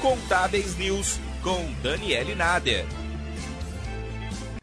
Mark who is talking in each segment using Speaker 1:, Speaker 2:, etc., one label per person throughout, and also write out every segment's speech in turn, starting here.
Speaker 1: Contábeis News com Daniele Nader.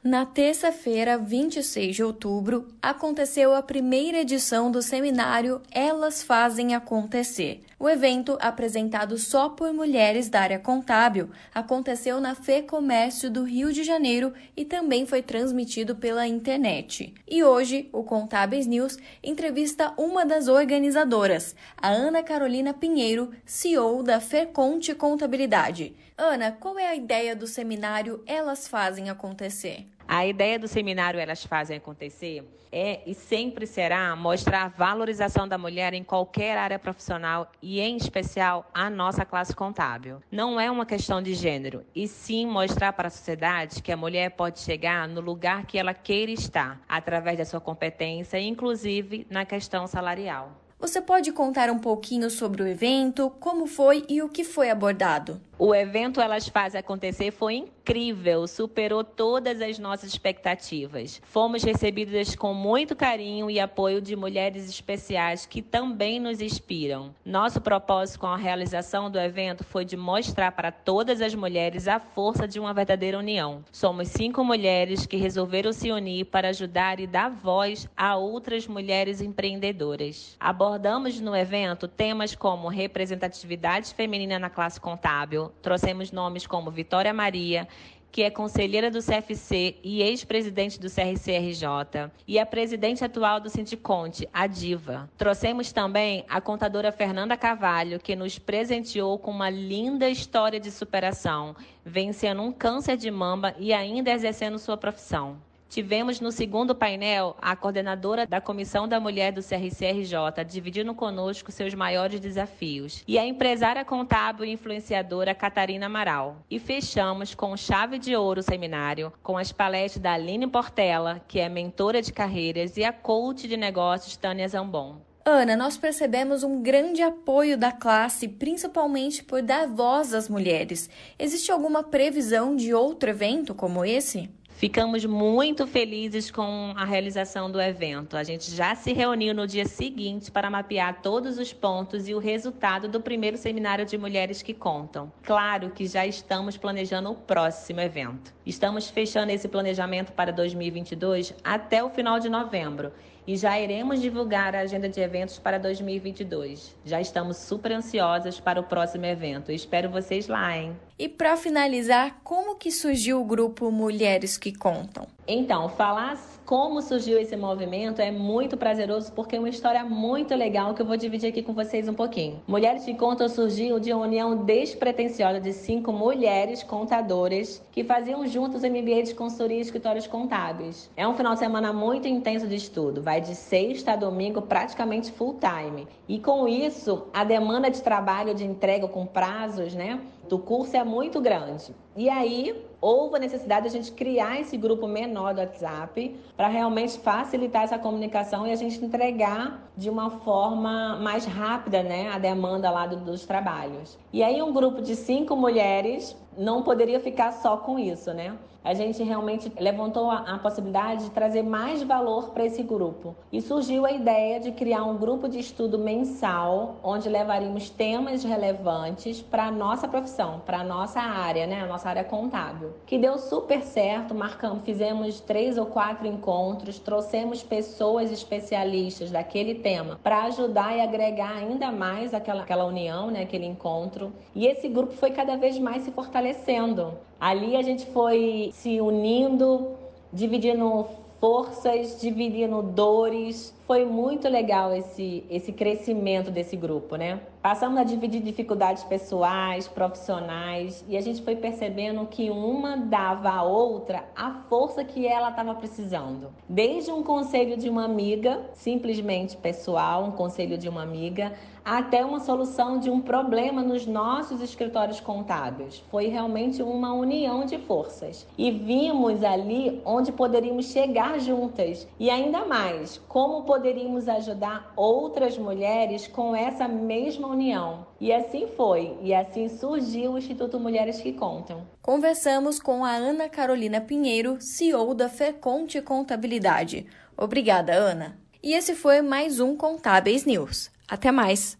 Speaker 2: Na terça-feira, 26 de outubro, aconteceu a primeira edição do seminário Elas Fazem Acontecer. O evento, apresentado só por mulheres da área contábil, aconteceu na Fê Comércio do Rio de Janeiro e também foi transmitido pela internet. E hoje, o Contábeis News entrevista uma das organizadoras, a Ana Carolina Pinheiro, CEO da Ferconte Contabilidade. Ana, qual é a ideia do seminário Elas Fazem Acontecer?
Speaker 3: A ideia do seminário Elas Fazem Acontecer é e sempre será mostrar a valorização da mulher em qualquer área profissional e, em especial, a nossa classe contábil. Não é uma questão de gênero, e sim mostrar para a sociedade que a mulher pode chegar no lugar que ela queira estar, através da sua competência, inclusive na questão salarial.
Speaker 2: Você pode contar um pouquinho sobre o evento, como foi e o que foi abordado?
Speaker 3: O evento Elas Fazem Acontecer foi incrível, superou todas as nossas expectativas. Fomos recebidas com muito carinho e apoio de mulheres especiais que também nos inspiram. Nosso propósito com a realização do evento foi de mostrar para todas as mulheres a força de uma verdadeira união. Somos cinco mulheres que resolveram se unir para ajudar e dar voz a outras mulheres empreendedoras. Abordamos no evento temas como representatividade feminina na classe contábil, trouxemos nomes como Vitória Maria, que é conselheira do CFC e ex-presidente do CRCRJ, e a presidente atual do Sindiconte, a Diva. Trouxemos também a contadora Fernanda Carvalho, que nos presenteou com uma linda história de superação, vencendo um câncer de mama e ainda exercendo sua profissão. Tivemos no segundo painel a coordenadora da Comissão da Mulher do CRCRJ, dividindo conosco seus maiores desafios, e a empresária contábil e influenciadora Catarina Amaral. E fechamos com chave de ouro o seminário, com as palestras da Aline Portela, que é mentora de carreiras, e a coach de negócios Tânia Zambon.
Speaker 2: Ana, nós percebemos um grande apoio da classe, principalmente por dar voz às mulheres. Existe alguma previsão de outro evento como esse?
Speaker 3: Ficamos muito felizes com a realização do evento. A gente já se reuniu no dia seguinte para mapear todos os pontos e o resultado do primeiro seminário de mulheres que contam. Claro que já estamos planejando o próximo evento. Estamos fechando esse planejamento para 2022 até o final de novembro e já iremos divulgar a agenda de eventos para 2022. Já estamos super ansiosas para o próximo evento. espero vocês lá, hein?
Speaker 2: E para finalizar, como que surgiu o grupo Mulheres que Contam?
Speaker 3: Então, falar como surgiu esse movimento é muito prazeroso porque é uma história muito legal que eu vou dividir aqui com vocês um pouquinho. Mulheres que Contam surgiu de uma união despretensiosa de cinco mulheres contadoras que faziam juntos MBA de consultoria e escritórios contábeis. É um final de semana muito intenso de estudo, vai de sexta a domingo praticamente full time. E com isso, a demanda de trabalho de entrega com prazos, né, do curso é muito grande. E aí, houve a necessidade de a gente criar esse grupo menor do WhatsApp para realmente facilitar essa comunicação e a gente entregar de uma forma mais rápida né, a demanda lá do, dos trabalhos. E aí um grupo de cinco mulheres não poderia ficar só com isso, né? A gente realmente levantou a, a possibilidade de trazer mais valor para esse grupo. E surgiu a ideia de criar um grupo de estudo mensal, onde levaríamos temas relevantes para a nossa profissão, para a nossa área, né? A nossa área contábil. Que deu super certo, marcamos, fizemos três ou quatro encontros, trouxemos pessoas especialistas daquele tema para ajudar e agregar ainda mais aquela, aquela união, né? Aquele encontro. E esse grupo foi cada vez mais se fortalecendo. Ali a gente foi se unindo, dividindo forças, dividindo dores. Foi muito legal esse, esse crescimento desse grupo, né? Passamos a dividir dificuldades pessoais, profissionais, e a gente foi percebendo que uma dava à outra a força que ela estava precisando. Desde um conselho de uma amiga, simplesmente pessoal, um conselho de uma amiga, até uma solução de um problema nos nossos escritórios contábeis. Foi realmente uma união de forças. E vimos ali onde poderíamos chegar juntas e ainda mais, como poderíamos ajudar outras mulheres com essa mesma união. E assim foi, e assim surgiu o Instituto Mulheres que Contam.
Speaker 2: Conversamos com a Ana Carolina Pinheiro, CEO da Feconte Contabilidade. Obrigada, Ana. E esse foi mais um Contábeis News. Até mais!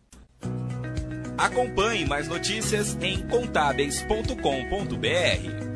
Speaker 1: Acompanhe mais notícias em contábeis.com.br.